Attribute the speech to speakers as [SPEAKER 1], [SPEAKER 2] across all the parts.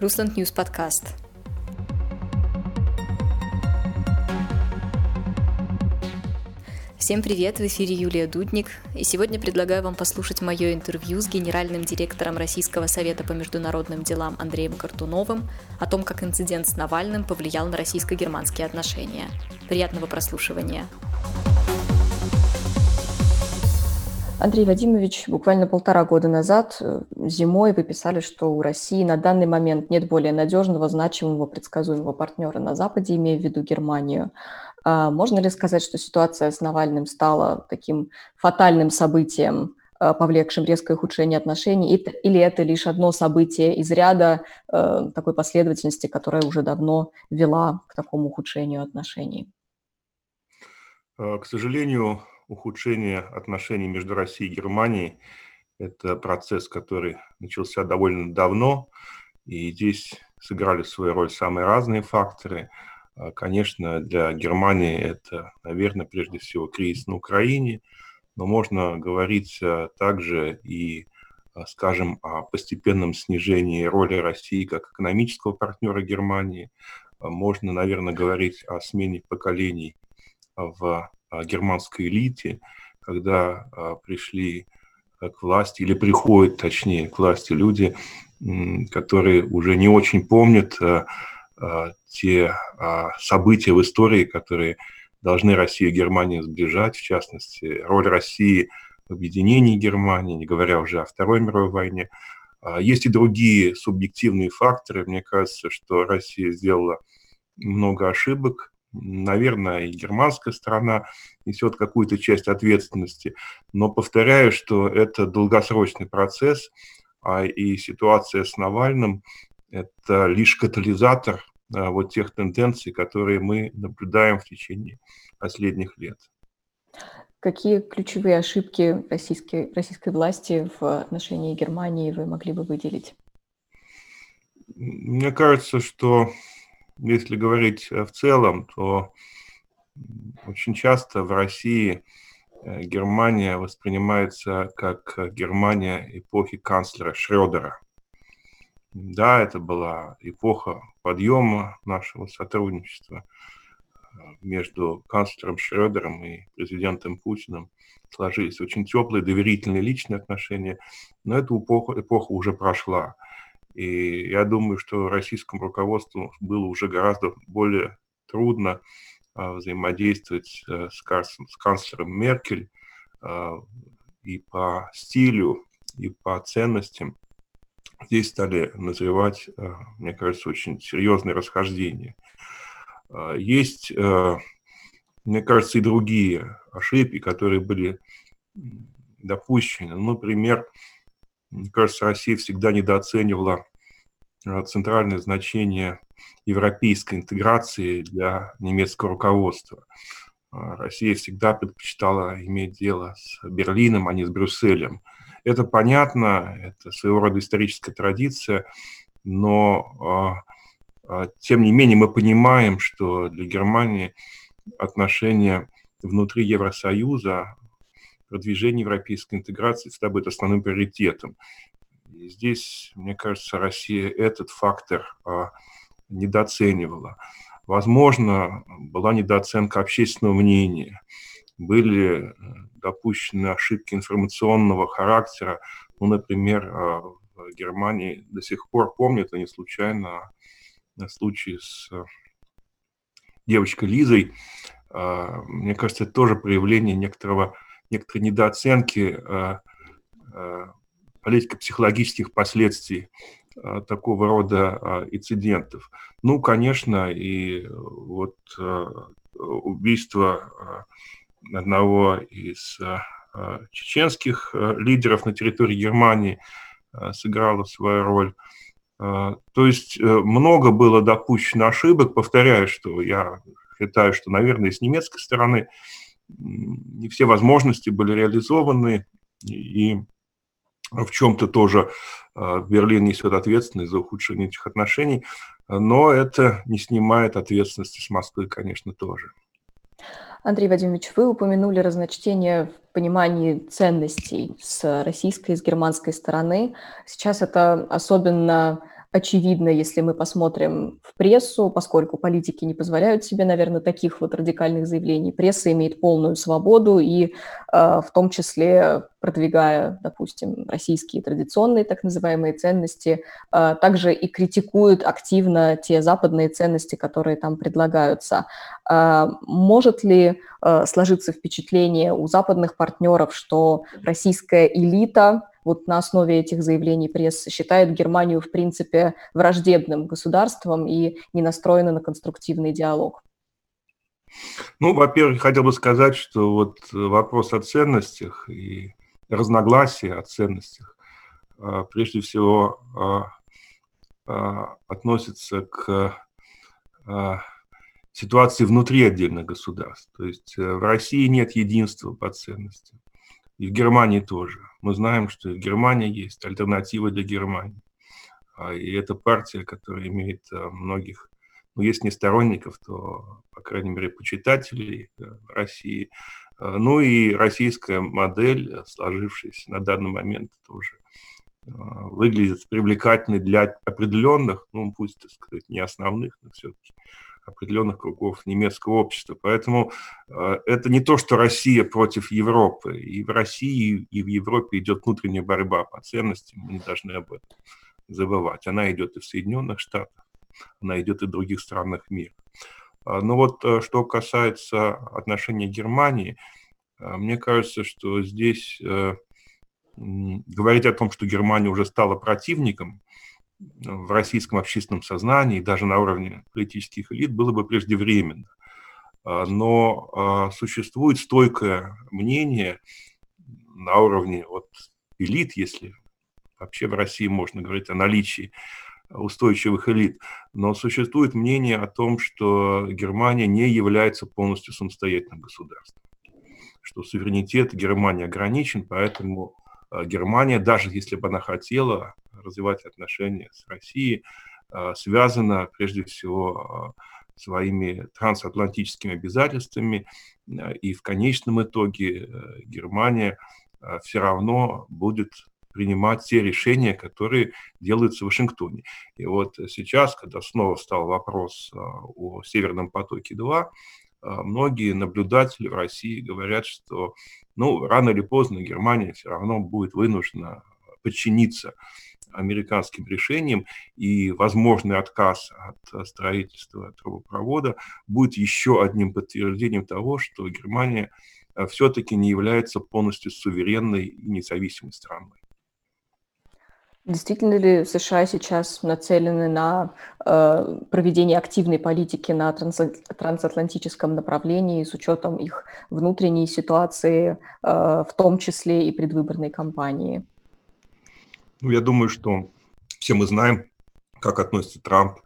[SPEAKER 1] Russland News подкаст. Всем привет, в эфире Юлия Дудник, и сегодня предлагаю вам послушать мое интервью с генеральным директором Российского совета по международным делам Андреем Кортуновым о том, как инцидент с Навальным повлиял на российско-германские отношения. Приятного прослушивания.
[SPEAKER 2] Андрей Вадимович, буквально полтора года назад э, зимой вы писали, что у России на данный момент нет более надежного, значимого, предсказуемого партнера на Западе, имея в виду Германию. А можно ли сказать, что ситуация с Навальным стала таким фатальным событием, э, повлекшим резкое ухудшение отношений, или это лишь одно событие из ряда э, такой последовательности, которая уже давно вела к такому ухудшению отношений?
[SPEAKER 3] К сожалению, ухудшение отношений между Россией и Германией – это процесс, который начался довольно давно, и здесь сыграли свою роль самые разные факторы. А, конечно, для Германии это, наверное, прежде всего кризис на Украине, но можно говорить а, также и, а, скажем, о постепенном снижении роли России как экономического партнера Германии. Можно, наверное, говорить о смене поколений в германской элите, когда а, пришли к власти, или приходят, точнее, к власти люди, которые уже не очень помнят а, а, те события в истории, которые должны Россию и Германию сближать, в частности, роль России в объединении Германии, не говоря уже о Второй мировой войне. Есть и другие субъективные факторы. Мне кажется, что Россия сделала много ошибок, наверное, и германская сторона несет какую-то часть ответственности. Но повторяю, что это долгосрочный процесс, а и ситуация с Навальным – это лишь катализатор а, вот тех тенденций, которые мы наблюдаем в течение последних лет.
[SPEAKER 2] Какие ключевые ошибки российской, российской власти в отношении Германии вы могли бы выделить?
[SPEAKER 3] Мне кажется, что если говорить э, в целом, то очень часто в России э, Германия воспринимается как э, Германия эпохи канцлера Шредера. Да, это была эпоха подъема нашего сотрудничества между канцлером Шредером и президентом Путиным. Сложились очень теплые, доверительные личные отношения, но эта эпоха, эпоха уже прошла. И я думаю, что российскому руководству было уже гораздо более трудно а, взаимодействовать э, с, с канцлером Меркель а, и по стилю, и по ценностям. Здесь стали назревать, а, мне кажется, очень серьезные расхождения. Есть, э, мне кажется, и другие ошибки, которые были допущены. Например, мне кажется, Россия всегда недооценивала э, центральное значение европейской интеграции для немецкого руководства. А, Россия всегда предпочитала иметь дело с Берлином, а не с Брюсселем. Это понятно, это своего рода историческая традиция, но а, а, тем не менее мы понимаем, что для Германии отношения внутри Евросоюза продвижение европейской интеграции всегда будет основным приоритетом. И здесь, мне кажется, Россия этот фактор а, недооценивала. Возможно, была недооценка общественного мнения, были э, допущены ошибки информационного характера. Ну, например, а, в Германии до сих пор помнят, а не случайно, случай с э, девочкой Лизой. А, мне кажется, это тоже проявление некоторого некоторой недооценки э, э, политико-психологических последствий э, такого рода инцидентов. Ну, конечно, и вот убийство одного из чеченских лидеров на территории Германии сыграло свою роль. То есть много было допущено ошибок. Повторяю, что я считаю, что, наверное, с немецкой стороны не все возможности были реализованы, и в чем-то тоже а, Берлин несет ответственность за ухудшение этих отношений, но это не снимает ответственности с Москвы, конечно, тоже.
[SPEAKER 2] Андрей Вадимович, вы упомянули разночтение в понимании ценностей с российской и с германской стороны. Сейчас это особенно очевидно, если мы посмотрим в прессу, поскольку политики не позволяют себе, наверное, таких вот радикальных заявлений. Пресса имеет полную свободу и э, в том числе продвигая, допустим, российские традиционные так называемые ценности, э, также и критикует активно те западные ценности, которые там предлагаются. Э, может ли э, сложиться впечатление у западных партнеров, что российская элита вот на основе этих заявлений прессы считает Германию, в принципе, враждебным государством и не настроена на конструктивный диалог?
[SPEAKER 3] Ну, во-первых, хотел бы сказать, что вот вопрос о ценностях и разногласия о ценностях а, прежде всего а, а, относится к ситуации внутри отдельных государств. То есть э, в России нет единства по ценностям. И в Германии тоже. Мы знаем, что в Германии есть альтернатива для Германии. А, и это партия, которая имеет а, многих, ну, если не сторонников, то, по крайней мере, почитателей э, России. А, ну и российская модель, сложившаяся на данный момент, тоже выглядит привлекательной для определенных, ну, пусть, так сказать, не основных, но все-таки определенных кругов немецкого общества. Поэтому э, это не то, что Россия против Европы. И в России, и в Европе идет внутренняя борьба по ценностям. Мы не должны об этом забывать. Она идет и в Соединенных Штатах, она идет и в других странах мира. А, но вот э, что касается отношений Германии, э, мне кажется, что здесь говорить о том, что Германия уже стала противником в российском общественном сознании, даже на уровне политических элит, было бы преждевременно. А, но а, существует стойкое мнение на уровне вот элит, если вообще в России можно говорить о наличии устойчивых элит, но существует мнение о том, что Германия не является полностью самостоятельным государством, что суверенитет Германии ограничен, поэтому Германия, даже если бы она хотела развивать отношения с Россией, а, связана прежде всего а, своими трансатлантическими обязательствами, и в конечном итоге э, Германия все равно будет принимать те решения, которые делаются в Вашингтоне. И вот сейчас, когда снова стал вопрос о Северном потоке-2, многие наблюдатели в России говорят, что ну, рано или поздно Германия все равно будет вынуждена подчиниться американским решениям, и возможный отказ от строительства трубопровода будет еще одним подтверждением того, что Германия э, все-таки не является полностью суверенной и независимой страной.
[SPEAKER 2] Действительно ли США сейчас нацелены на э, проведение активной политики на транс- трансатлантическом направлении с учетом их внутренней ситуации, э, в том числе и предвыборной кампании?
[SPEAKER 3] Ну, я думаю, что все мы знаем, как относится Трамп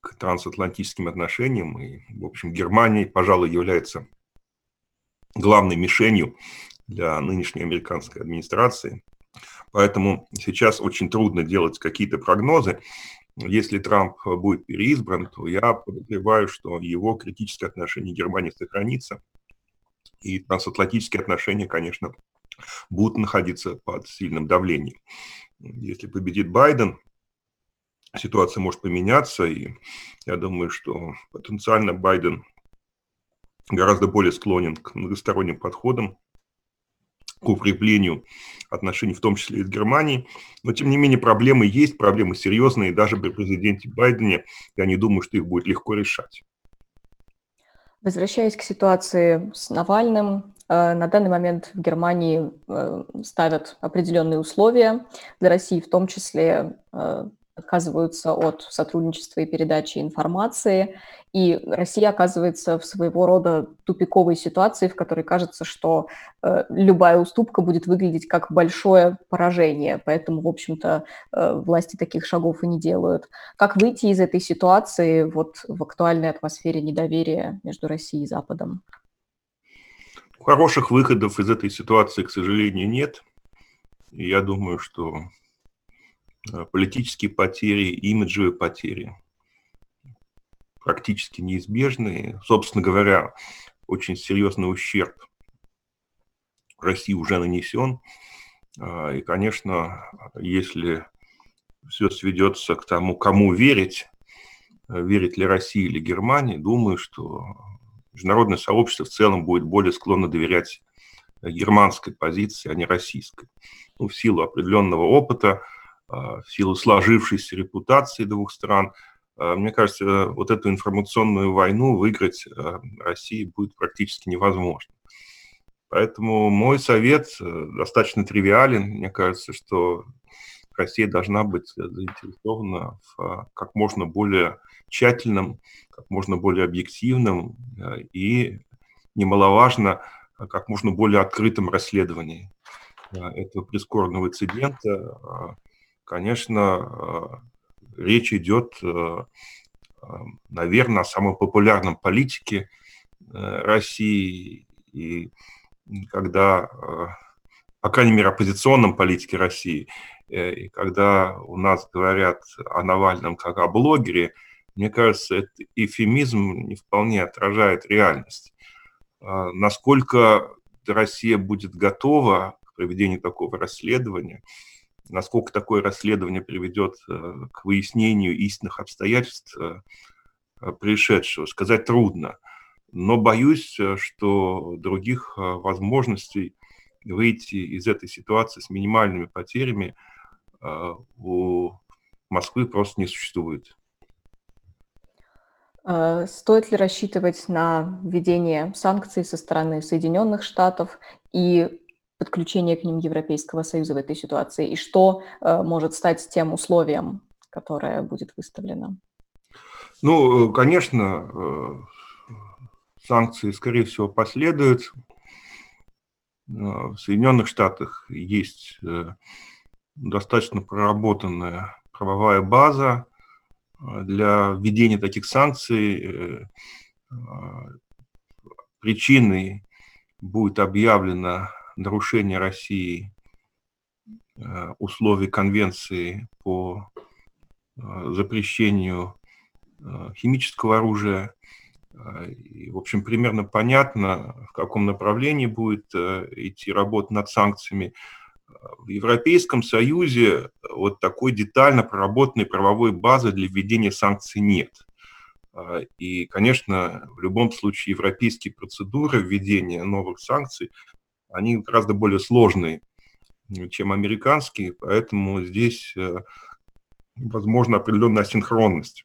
[SPEAKER 3] к трансатлантическим отношениям. И, в общем, Германия, пожалуй, является главной мишенью для нынешней американской администрации – Поэтому сейчас очень трудно делать какие-то прогнозы. Если Трамп будет переизбран, то я подозреваю, что его критическое отношение к Германии сохранится. И трансатлантические отношения, конечно, будут находиться под сильным давлением. Если победит Байден, ситуация может поменяться, и я думаю, что потенциально Байден гораздо более склонен к многосторонним подходам к укреплению отношений, в том числе и с Германией. Но, тем не менее, проблемы есть, проблемы серьезные, и даже при президенте Байдене я не думаю, что их будет легко решать.
[SPEAKER 2] Возвращаясь к ситуации с Навальным, э, на данный момент в Германии э, ставят определенные условия для России, в том числе э, отказываются от сотрудничества и передачи информации, и Россия оказывается в своего рода тупиковой ситуации, в которой кажется, что э, любая уступка будет выглядеть как большое поражение, поэтому, в общем-то, э, власти таких шагов и не делают. Как выйти из этой ситуации вот в актуальной атмосфере недоверия между Россией и Западом?
[SPEAKER 3] Хороших выходов из этой ситуации, к сожалению, нет. Я думаю, что политические потери, имиджевые потери практически неизбежны. Собственно говоря, очень серьезный ущерб России уже нанесен. А, и, конечно, если все сведется к тому, кому верить, верить ли России или Германии, думаю, что международное сообщество в целом будет более склонно доверять германской позиции, а не российской. Ну, в силу определенного опыта, в силу сложившейся репутации двух стран – а, мне кажется, вот эту информационную войну выиграть а, России будет практически невозможно. Поэтому мой совет э, достаточно тривиален. Мне кажется, что Россия должна быть заинтересована в а, как можно более тщательном, как можно более объективном и, немаловажно, как можно более открытом расследовании этого прискорбного инцидента. Конечно, речь идет, э, э, наверное, о самом популярном политике э, России. И когда, по крайней мере, оппозиционном политике России, и когда у нас говорят о Навальном как о блогере, мне кажется, этот эфемизм не вполне отражает реальность. Насколько Россия будет готова к проведению такого расследования – Насколько такое расследование приведет э, к выяснению истинных обстоятельств э, происшедшего, сказать трудно. Но боюсь, э, что других возможностей выйти из этой ситуации с минимальными потерями у Москвы просто не существует.
[SPEAKER 2] Стоит ли рассчитывать на введение санкций со стороны Соединенных Штатов и подключение к ним Европейского Союза в этой ситуации, и что э, может стать тем условием, которое будет выставлено?
[SPEAKER 3] Ну, конечно, э, санкции, скорее всего, последуют. Э, в Соединенных Штатах есть э, достаточно проработанная правовая база для введения таких санкций. Причиной будет объявлена нарушение России э, условий конвенции по э, запрещению э, химического оружия. И, в общем, примерно понятно, в каком направлении будет идти работа над санкциями. В Европейском Союзе вот такой детально проработанной правовой базы для введения санкций нет. И, конечно, в любом случае европейские процедуры введения новых санкций они гораздо более сложные, чем американские, поэтому здесь э, возможна определенная синхронность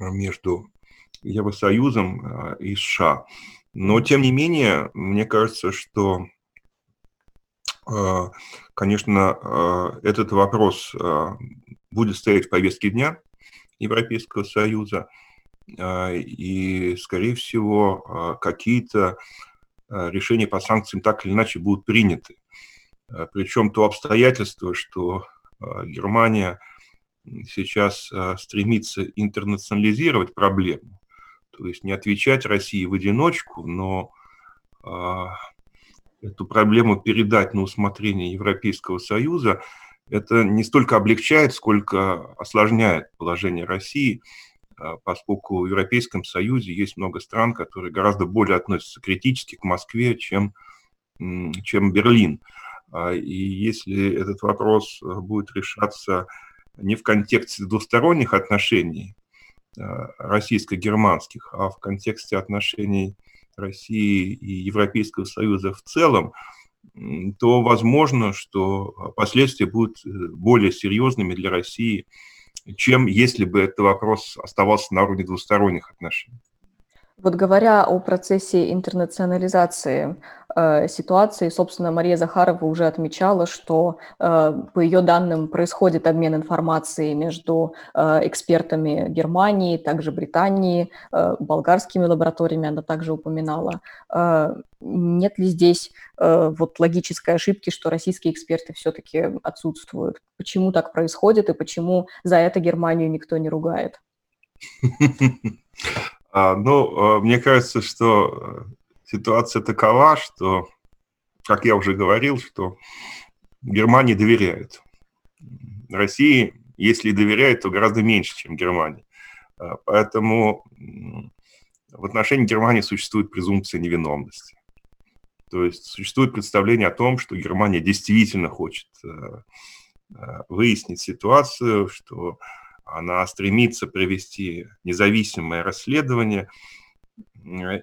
[SPEAKER 3] э, между Евросоюзом э, и США. Но, тем не менее, мне кажется, что, конечно, этот вопрос будет стоять в повестке дня Европейского Союза, и, скорее всего, какие-то Э, решения по санкциям так или иначе будут приняты. Э, Причем то обстоятельство, что э, Германия сейчас стремится интернационализировать проблему, то есть не отвечать России в одиночку, но эту проблему передать на усмотрение Европейского Союза, это не столько облегчает, сколько осложняет положение России поскольку в Европейском Союзе есть много стран, которые гораздо более относятся критически к Москве, чем, чем Берлин. А, и если этот вопрос э, будет решаться не в контексте двусторонних отношений а, российско-германских, а в контексте отношений России и Европейского Союза в целом, то возможно, что последствия будут э, более серьезными для России – чем если бы этот вопрос оставался на уровне двусторонних отношений.
[SPEAKER 2] Вот говоря о процессе интернационализации э, ситуации, собственно, Мария Захарова уже отмечала, что э, по ее данным происходит обмен информацией между э, экспертами Германии, также Британии, э, болгарскими лабораториями она также упоминала. Э, нет ли здесь э, вот логической ошибки, что российские эксперты все-таки отсутствуют? Почему так происходит и почему за это Германию никто не ругает?
[SPEAKER 3] А, ну, а, мне кажется, что э, ситуация такова, что, как я уже говорил, что Германии доверяют. России, если доверяют, то гораздо меньше, чем Германии. А, поэтому в отношении Германии существует презумпция невиновности. То есть существует представление о том, что Германия действительно хочет э, выяснить ситуацию, что она стремится провести независимое расследование,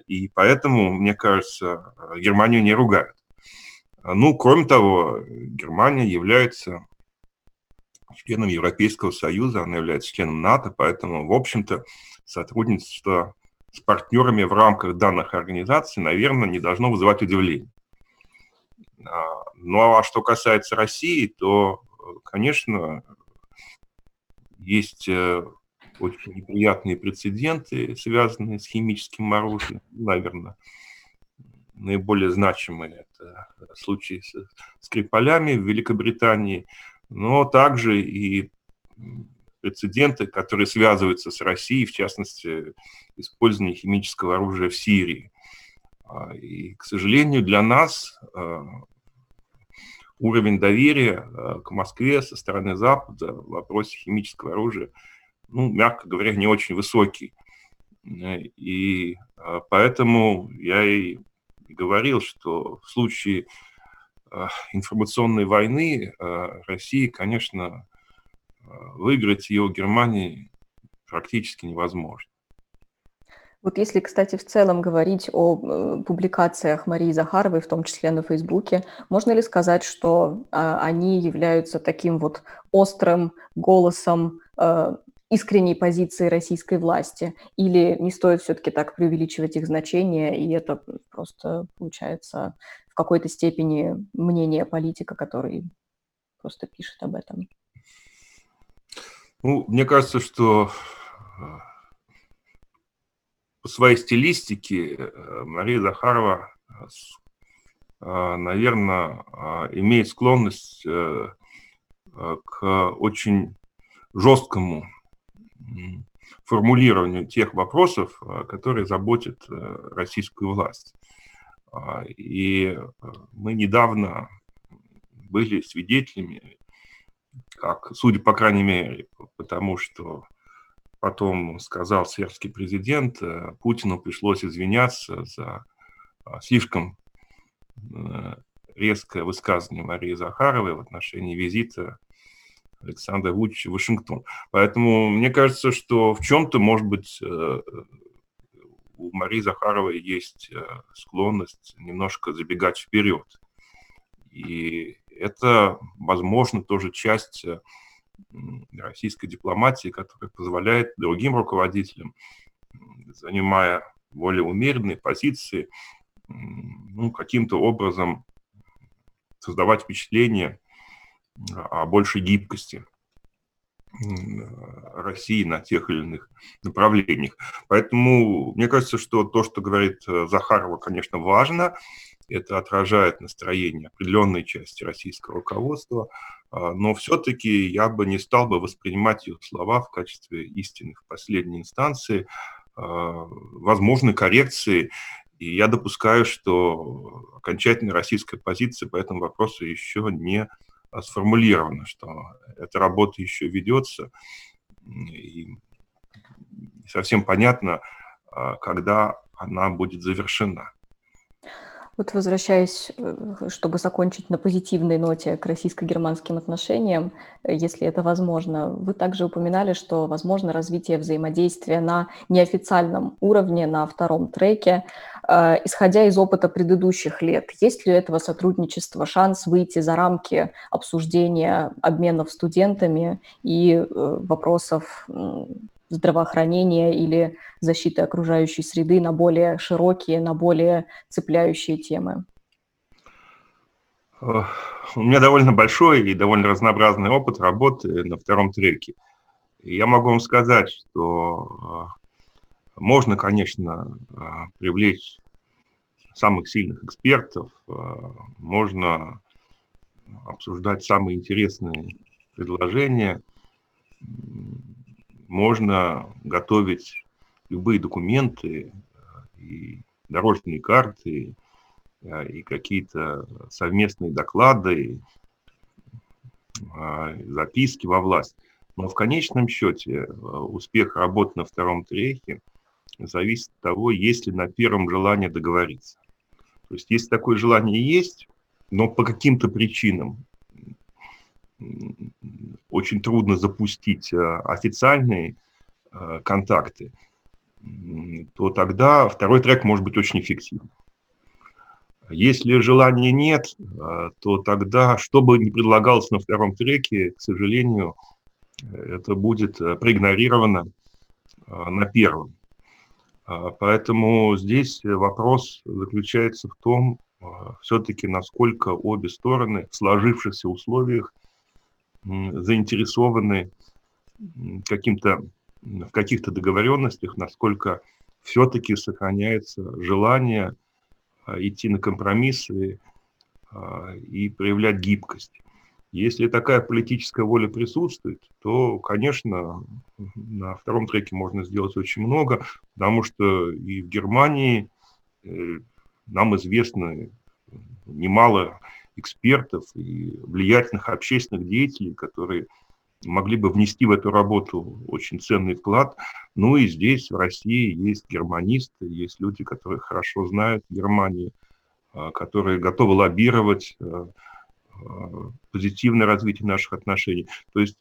[SPEAKER 3] и поэтому, мне кажется, Германию не ругают. Ну, кроме того, Германия является членом Европейского Союза, она является членом НАТО, поэтому, в общем-то, сотрудничество с партнерами в рамках данных организаций, наверное, не должно вызывать удивление. А, ну а что касается России, то, конечно, есть э, очень неприятные прецеденты, связанные с химическим оружием, наверное. Наиболее значимые это случаи с Скрипалями в Великобритании, но также и прецеденты, которые связываются с Россией, в частности, использование химического оружия в Сирии. А, и, к сожалению, для нас а, уровень доверия а, к Москве со стороны Запада в вопросе химического оружия, ну, мягко говоря, не очень высокий. И поэтому я и говорил, что в случае информационной войны России, конечно, выиграть ее у Германии практически невозможно.
[SPEAKER 2] Вот если, кстати, в целом говорить о э, публикациях Марии Захаровой, в том числе на Фейсбуке, можно ли сказать, что э, они являются таким вот острым голосом э, искренней позиции российской власти? Или не стоит все-таки так преувеличивать их значение, и это просто получается в какой-то степени мнение политика, который просто пишет об этом?
[SPEAKER 3] Ну, мне кажется, что э, по своей стилистике э, Мария Захарова, э, наверное, имеет склонность к очень жесткому формулированию тех вопросов, которые заботят российскую власть. И мы недавно были свидетелями как, судя по крайней мере, потому что потом сказал сербский президент, э, Путину пришлось извиняться за а, слишком э, резкое высказывание Марии Захаровой в отношении визита Александра Вучича в Вашингтон. Поэтому мне кажется, что в чем-то, может быть, э, у Марии Захаровой есть склонность немножко забегать вперед. И это, возможно, тоже часть российской дипломатии, которая позволяет другим руководителям, занимая более умеренные позиции, ну, каким-то образом создавать впечатление о большей гибкости России на тех или иных направлениях. Поэтому мне кажется, что то, что говорит э, Захарова, конечно, важно, это отражает настроение определенной части российского руководства, а, но все-таки я бы не стал бы воспринимать ее слова в качестве истинных последней инстанции. А, возможны коррекции, и я допускаю, что окончательная российская позиция по этому вопросу еще не сформулирована, что эта работа еще ведется, и совсем понятно, а, когда она будет завершена.
[SPEAKER 2] Вот возвращаясь, э, чтобы закончить на позитивной ноте к российско-германским отношениям, э, если это возможно, вы также упоминали, что возможно развитие взаимодействия на неофициальном уровне, на втором треке. Э, исходя из опыта предыдущих лет, есть ли у этого сотрудничества шанс выйти за рамки обсуждения обменов студентами и вопросов здравоохранения или защиты окружающей среды на более широкие, на более цепляющие темы?
[SPEAKER 3] У меня довольно большой и довольно разнообразный опыт работы на втором треке. я могу вам сказать, что а, можно, конечно, а, привлечь самых сильных экспертов, можно обсуждать самые интересные предложения, можно готовить любые документы, э, и дорожные карты, э, и какие-то совместные доклады, э, записки во власть. Но в конечном счете успех работы на втором треке зависит от того, есть ли на первом желание договориться. То есть если такое желание есть, но по каким-то причинам очень трудно запустить официальные контакты, то тогда второй трек может быть очень эффективным. Если желания нет, то тогда, что бы ни предлагалось на втором треке, к сожалению, это будет проигнорировано на первом. Поэтому здесь вопрос заключается в том, а, все-таки насколько обе стороны в сложившихся условиях заинтересованы каким-то, в каких-то договоренностях, насколько все-таки сохраняется желание а, идти на компромиссы а, и проявлять гибкость. Если такая политическая воля присутствует, то, конечно, на втором треке можно сделать очень много, потому что и в Германии э, нам известно немало экспертов и влиятельных общественных деятелей, которые могли бы внести в эту работу очень ценный вклад. Ну и здесь, в России, есть германисты, есть люди, которые хорошо знают Германию, а, которые готовы лоббировать а, а, позитивное развитие наших отношений. То есть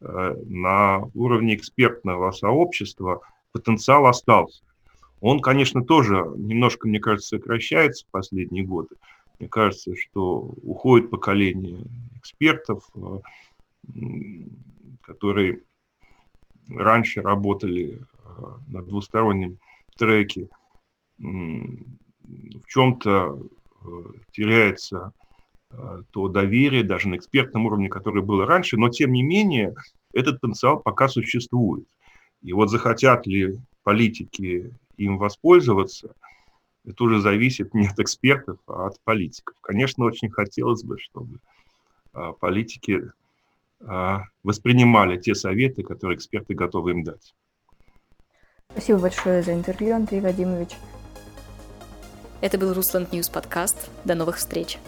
[SPEAKER 3] на уровне экспертного сообщества потенциал остался. Он, конечно, тоже немножко, мне кажется, сокращается в последние годы. Мне кажется, что уходит поколение экспертов, э, которые раньше работали э, на двустороннем треке. В чем-то э, теряется то доверие даже на экспертном уровне, которое было раньше, но тем не менее этот потенциал пока существует. И вот захотят ли политики им воспользоваться, это уже зависит не от экспертов, а от политиков. Конечно, очень хотелось бы, чтобы а, политики а, воспринимали те советы, которые эксперты готовы им дать.
[SPEAKER 2] Спасибо большое за интервью, Андрей Вадимович.
[SPEAKER 1] Это был Russland News подкаст. До новых встреч.